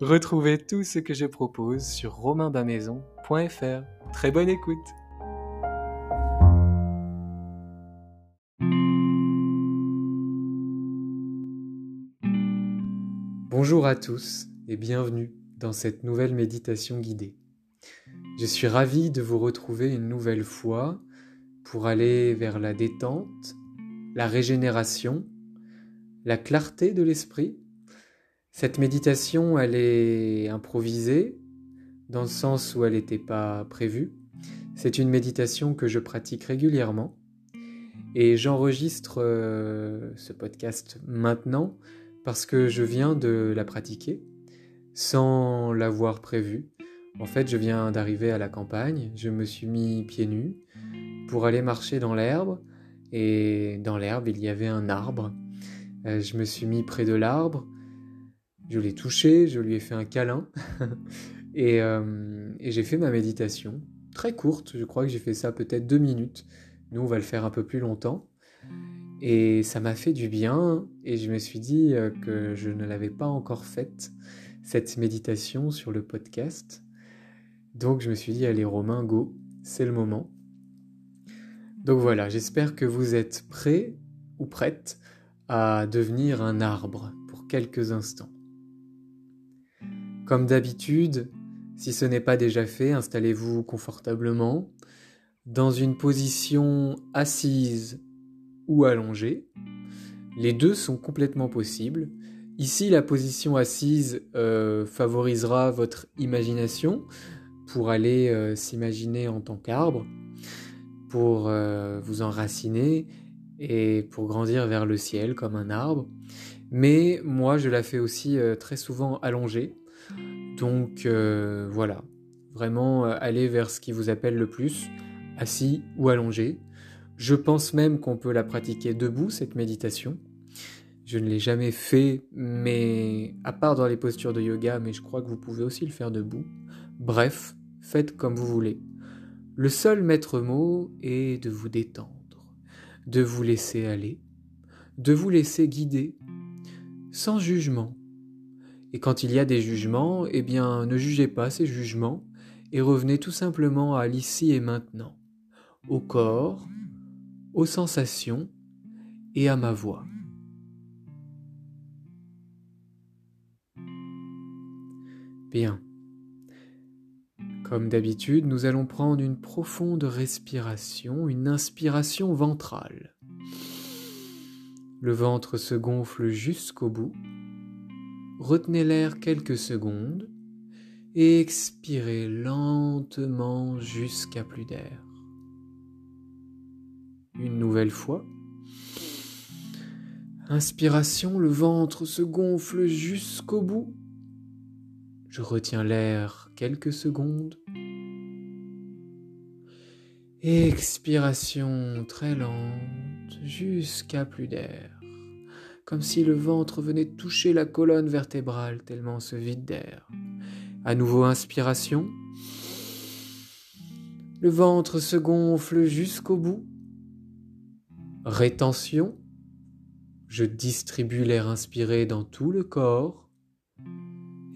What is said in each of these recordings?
Retrouvez tout ce que je propose sur romainbamaison.fr. Très bonne écoute Bonjour à tous et bienvenue dans cette nouvelle méditation guidée. Je suis ravi de vous retrouver une nouvelle fois pour aller vers la détente, la régénération, la clarté de l'esprit cette méditation, elle est improvisée, dans le sens où elle n'était pas prévue. C'est une méditation que je pratique régulièrement et j'enregistre euh, ce podcast maintenant parce que je viens de la pratiquer sans l'avoir prévu. En fait, je viens d'arriver à la campagne, je me suis mis pieds nus pour aller marcher dans l'herbe et dans l'herbe, il y avait un arbre. Euh, je me suis mis près de l'arbre je l'ai touché, je lui ai fait un câlin euh, et, j'ai fait ma méditation. Très courte, je crois que j'ai fait ça peut-être deux minutes. Nous, on va le faire un peu plus longtemps. Et ça m'a fait du bien et je me suis dit euh, que je ne l'avais pas encore faite, cette méditation sur le podcast. Donc je me suis dit, allez Romain, go, c'est le moment. Donc voilà, j'espère que vous êtes prêts ou prêtes à devenir un arbre pour quelques instants. Comme d'habitude, si ce n'est pas déjà fait, installez-vous confortablement dans une position assise ou allongée. Les deux sont complètement possibles. Ici, la position assise euh, favorisera votre imagination pour aller euh, s'imaginer en tant qu'arbre, pour euh, vous enraciner et pour grandir vers le ciel comme un arbre. Mais moi, je la fais aussi très souvent allongée donc euh, voilà, vraiment euh, aller vers ce qui vous appelle le plus, assis ou allongé. Je pense même qu'on peut la pratiquer debout, cette méditation. Je ne l'ai jamais fait, mais à part dans les postures de yoga, mais je crois que vous pouvez aussi le faire debout. Bref, faites comme vous voulez. Le seul maître mot est de vous détendre, de vous laisser aller, de vous laisser guider, sans jugement, et quand il y a des jugements, eh bien ne jugez pas ces jugements et revenez tout simplement à l'ici et maintenant, au corps, aux sensations et à ma voix. Bien. Comme d'habitude, nous allons prendre une profonde respiration, une inspiration ventrale. Le ventre se gonfle jusqu'au bout Retenez l'air quelques secondes et expirez lentement jusqu'à plus d'air. Une nouvelle fois. Inspiration, le ventre se gonfle jusqu'au bout. Je retiens l'air quelques secondes. Expiration très lente jusqu'à plus d'air comme si le ventre venait toucher la colonne vertébrale tellement se vide d'air. À nouveau inspiration. Le ventre se gonfle jusqu'au bout. Rétention. Je distribue l'air inspiré dans tout le corps.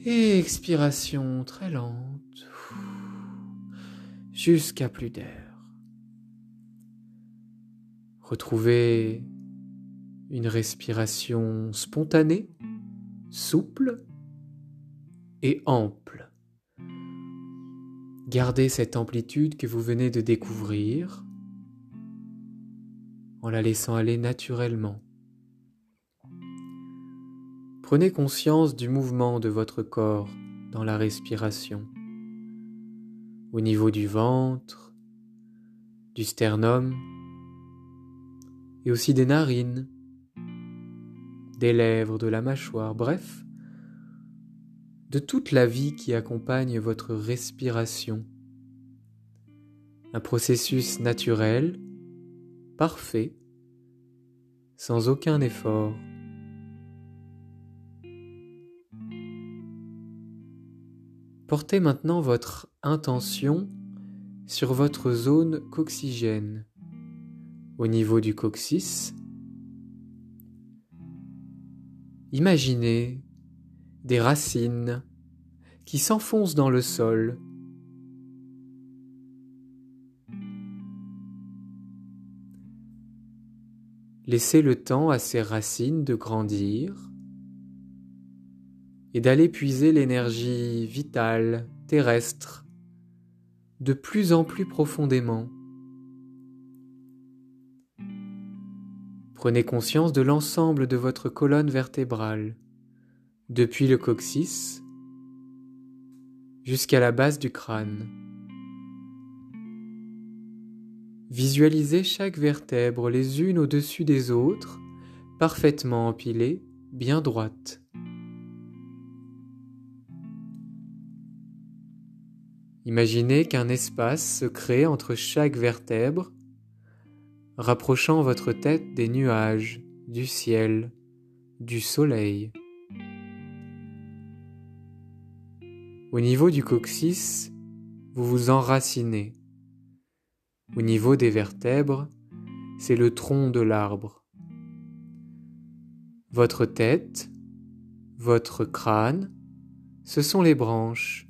Et expiration très lente jusqu'à plus d'air. Retrouvez une respiration spontanée, souple et ample. Gardez cette amplitude que vous venez de découvrir en la laissant aller naturellement. Prenez conscience du mouvement de votre corps dans la respiration, au niveau du ventre, du sternum et aussi des narines, des lèvres, de la mâchoire, bref, de toute la vie qui accompagne votre respiration. Un processus naturel, parfait, sans aucun effort. Portez maintenant votre intention sur votre zone coxygène, au niveau du coccyx. Imaginez des racines qui s'enfoncent dans le sol. Laissez le temps à ces racines de grandir et d'aller puiser l'énergie vitale, terrestre, de plus en plus profondément. Prenez conscience de l'ensemble de votre colonne vertébrale depuis le coccyx jusqu'à la base du crâne. Visualisez chaque vertèbre les unes au-dessus des autres, parfaitement empilées, bien droites. Imaginez qu'un espace se crée entre chaque vertèbre, rapprochant votre tête des nuages, du ciel, du soleil. Au niveau du coccyx, vous vous enracinez. Au niveau des vertèbres, c'est le tronc de l'arbre. Votre tête, votre crâne, ce sont les branches.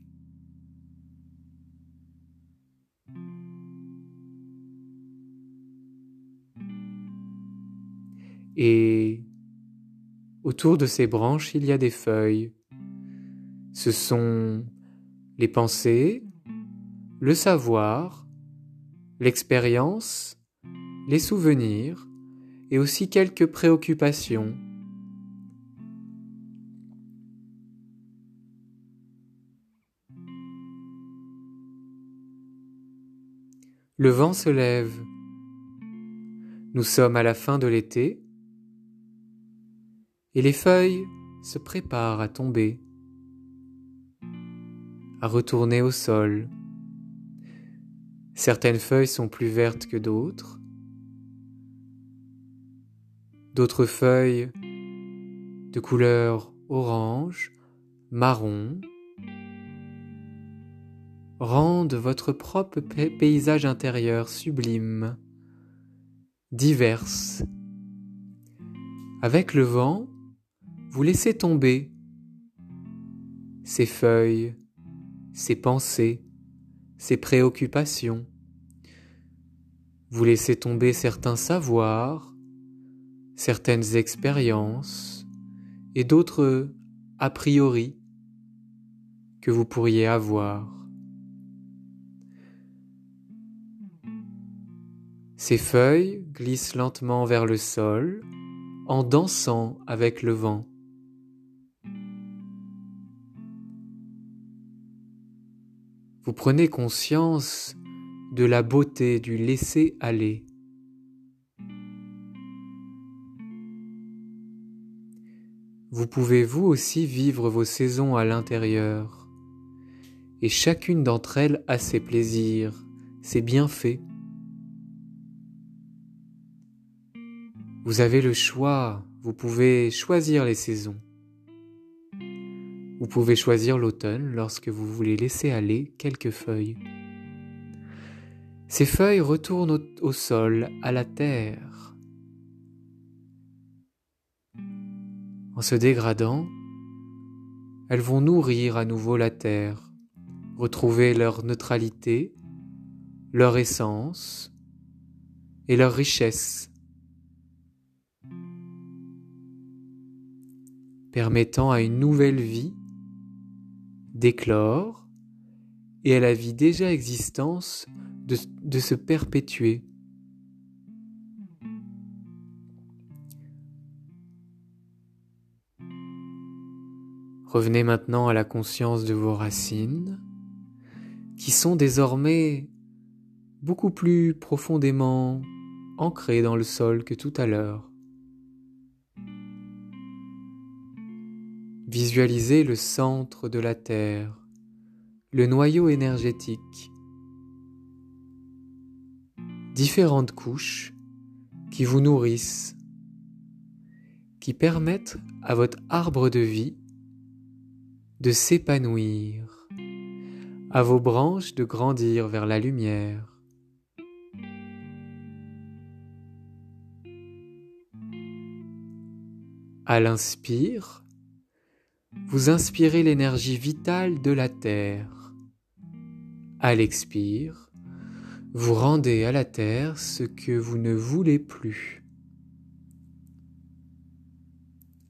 Et autour de ces branches, il y a des feuilles. Ce sont les pensées, le savoir, l'expérience, les souvenirs et aussi quelques préoccupations. Le vent se lève. Nous sommes à la fin de l'été et les feuilles se préparent à tomber à retourner au sol. Certaines feuilles sont plus vertes que d'autres. D'autres feuilles de couleur orange, marron, rendent votre propre paysage intérieur sublime, divers. Avec le vent, vous laissez tomber ces feuilles ses pensées, ses préoccupations. Vous laissez tomber certains savoirs, certaines expériences et d'autres a priori que vous pourriez avoir. Ces feuilles glissent lentement vers le sol en dansant avec le vent. Vous prenez conscience de la beauté du laisser aller. Vous pouvez vous aussi vivre vos saisons à l'intérieur, et chacune d'entre elles a ses plaisirs, ses bienfaits. Vous avez le choix, vous pouvez choisir les saisons. Vous pouvez choisir l'automne lorsque vous voulez laisser aller quelques feuilles. Ces feuilles retournent au, sol, à la terre. En se dégradant, elles vont nourrir à nouveau la terre, retrouver leur neutralité, leur essence et leur richesse, permettant à une nouvelle vie d'éclore et à la vie déjà existante de, de se perpétuer. Revenez maintenant à la conscience de vos racines, qui sont désormais beaucoup plus profondément ancrées dans le sol que tout à l'heure. Visualisez le centre de la Terre, le noyau énergétique, différentes couches qui vous nourrissent, qui permettent à votre arbre de vie de s'épanouir, à vos branches de grandir vers la lumière. À l'inspire, vous inspirez l'énergie vitale de la terre. À l'expire, vous rendez à la terre ce que vous ne voulez plus.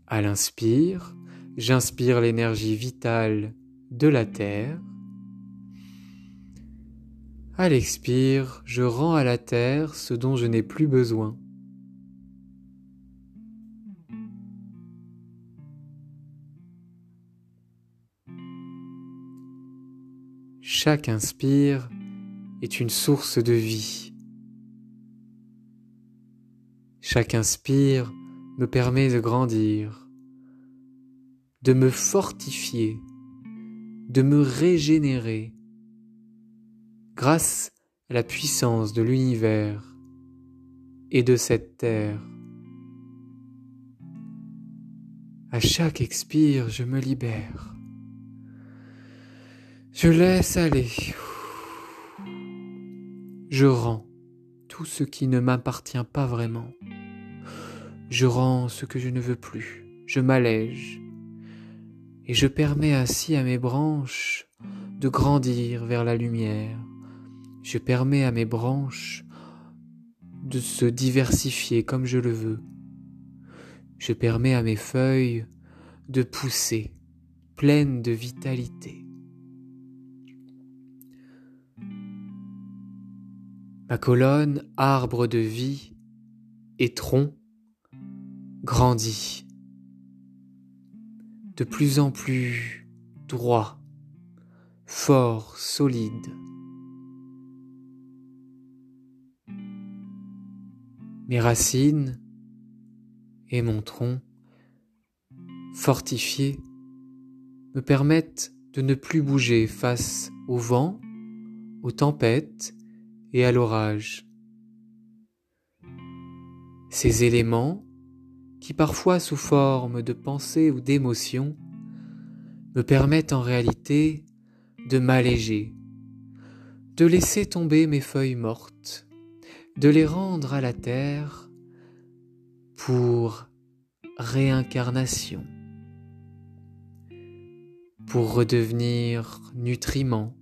À l'inspire, j'inspire l'énergie vitale de la terre. À l'expire, je rends à la terre ce dont je n'ai plus besoin. Chaque inspire est une source de vie. Chaque inspire me permet de grandir, de me fortifier, de me régénérer grâce à la puissance de l'univers et de cette terre. À chaque expire, je me libère. Je laisse aller. Je rends tout ce qui ne m'appartient pas vraiment. Je rends ce que je ne veux plus. Je m'allège. Et je permets ainsi à mes branches de grandir vers la lumière. Je permets à mes branches de se diversifier comme je le veux. Je permets à mes feuilles de pousser pleines de vitalité. Ma colonne, arbre de vie et tronc, grandit de plus en plus droit, fort, solide. Mes racines et mon tronc, fortifiés, me permettent de ne plus bouger face au vent, aux tempêtes et à l'orage. Ces éléments, qui parfois sous forme de pensée ou d'émotion, me permettent en réalité de m'alléger, de laisser tomber mes feuilles mortes, de les rendre à la terre pour réincarnation, pour redevenir nutriments,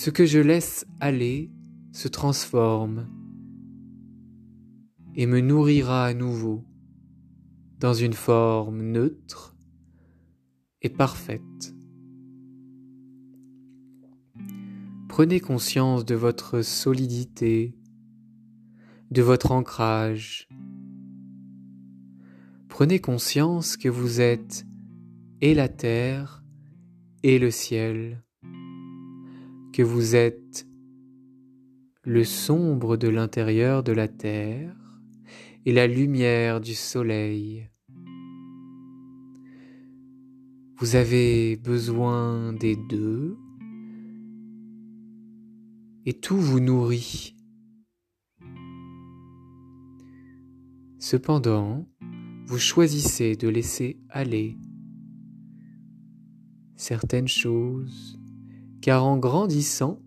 Ce que je laisse aller se transforme et me nourrira à nouveau dans une forme neutre et parfaite. Prenez conscience de votre solidité, de votre ancrage. Prenez conscience que vous êtes et la terre et le ciel vous êtes le sombre de l'intérieur de la terre et la lumière du soleil. Vous avez besoin des deux et tout vous nourrit. Cependant, vous choisissez de laisser aller certaines choses car en grandissant,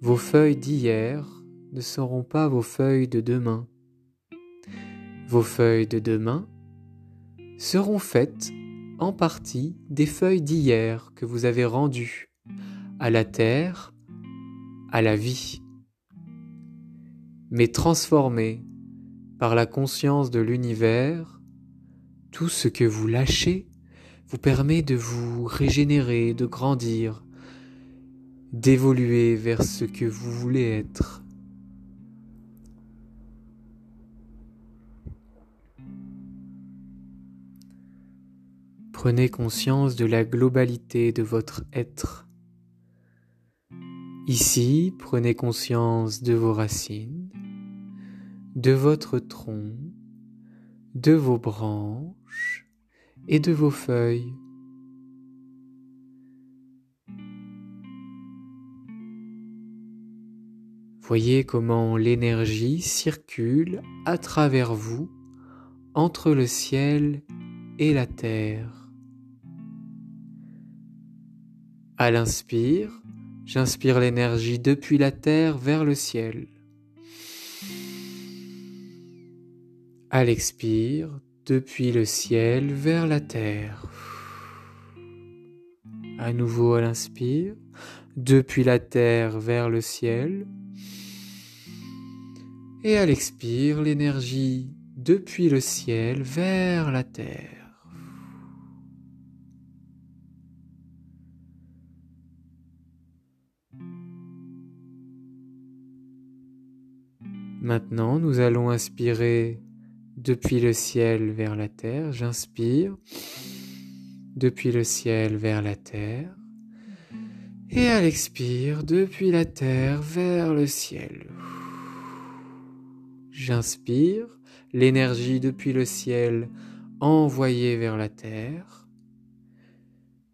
vos feuilles d'hier ne seront pas vos feuilles de demain. Vos feuilles de demain seront faites en partie des feuilles d'hier que vous avez rendues à la terre, à la vie, mais transformées par la conscience de l'univers, tout ce que vous lâchez vous permet de vous régénérer, de grandir, d'évoluer vers ce que vous voulez être. Prenez conscience de la globalité de votre être. Ici, prenez conscience de vos racines, de votre tronc, de vos branches et de vos feuilles. Voyez comment l'énergie circule à travers vous entre le ciel et la terre. À l'inspire, j'inspire l'énergie depuis la terre vers le ciel. À l'expire, depuis le ciel vers la terre. À nouveau à l'inspire, depuis la terre vers le ciel. Et à l'expire, l'énergie depuis le ciel vers la terre. Maintenant, nous allons inspirer depuis le ciel vers la terre. J'inspire depuis le ciel vers la terre. Et à l'expire, depuis la terre vers le ciel. J'inspire l'énergie depuis le ciel envoyée vers la terre.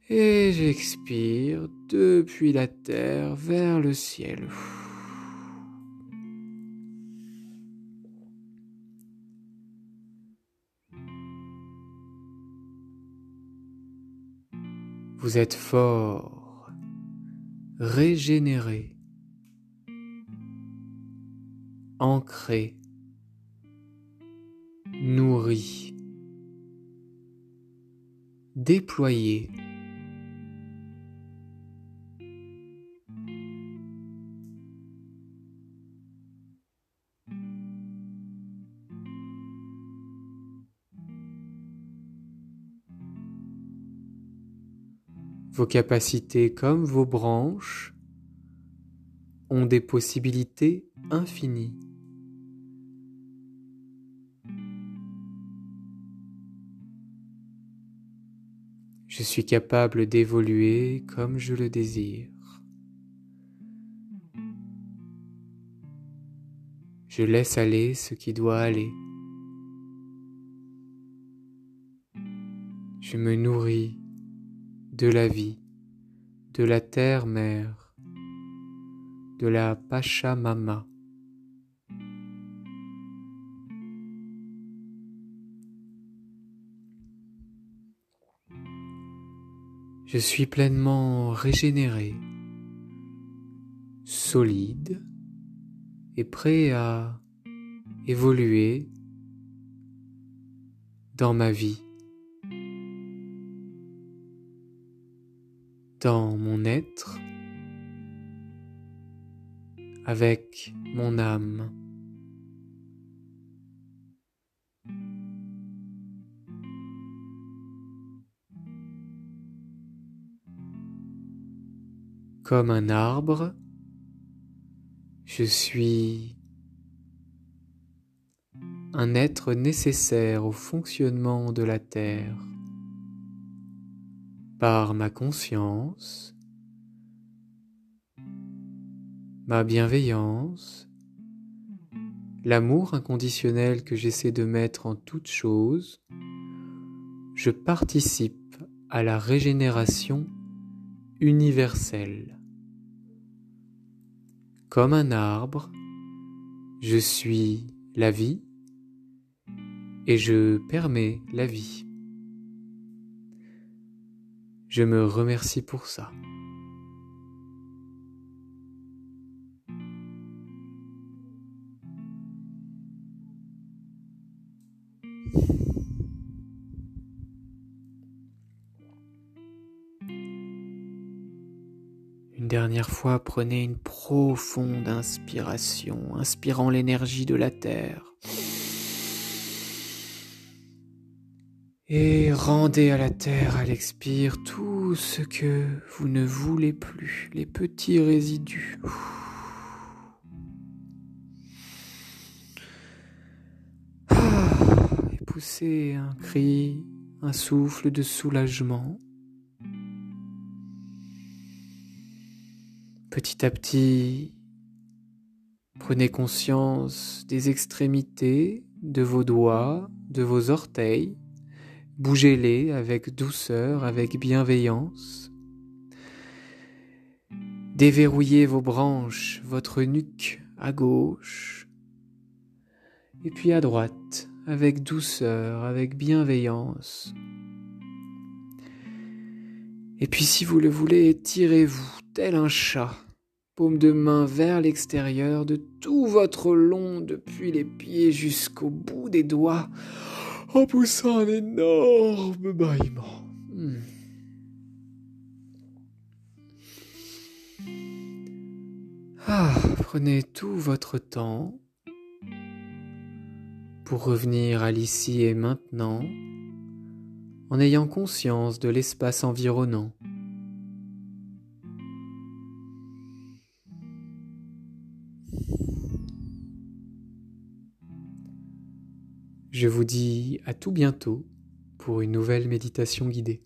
Et j'expire depuis la terre vers le ciel. Vous êtes fort, régénéré, ancré, nourri, déployé. Vos capacités comme vos branches ont des possibilités infinies. Je suis capable d'évoluer comme je le désire. Je laisse aller ce qui doit aller. Je me nourris de la vie, de la terre-mère, de la Pachamama. Je suis pleinement régénéré, solide et prêt à évoluer dans ma vie. Dans mon être avec mon âme. Comme un arbre, je suis un être nécessaire au fonctionnement de la Terre par ma conscience, ma bienveillance, l'amour inconditionnel que j'essaie de mettre en toute chose, je participe à la régénération universelle. Comme un arbre, je suis la vie et je permets la vie. Je me remercie pour ça. Une dernière fois, prenez une profonde inspiration, inspirant l'énergie de la Terre. Et rendez à la Terre à l'expire tout ce que vous ne voulez plus, les petits résidus. Ah, et poussez un cri, un souffle de soulagement. Petit à petit, prenez conscience des extrémités de vos doigts, de vos orteils. Bougez-les avec douceur, avec bienveillance. Déverrouillez vos branches, votre nuque à gauche, et puis à droite, avec douceur, avec bienveillance. Et puis si vous le voulez, étirez-vous tel un chat paume de main vers l'extérieur de tout votre long depuis les pieds jusqu'au bout des doigts, en poussant un énorme bâillement. Hmm. Ah, prenez tout votre temps pour revenir à l'ici et maintenant en ayant conscience de l'espace environnant. Je vous dis à tout bientôt pour une nouvelle méditation guidée.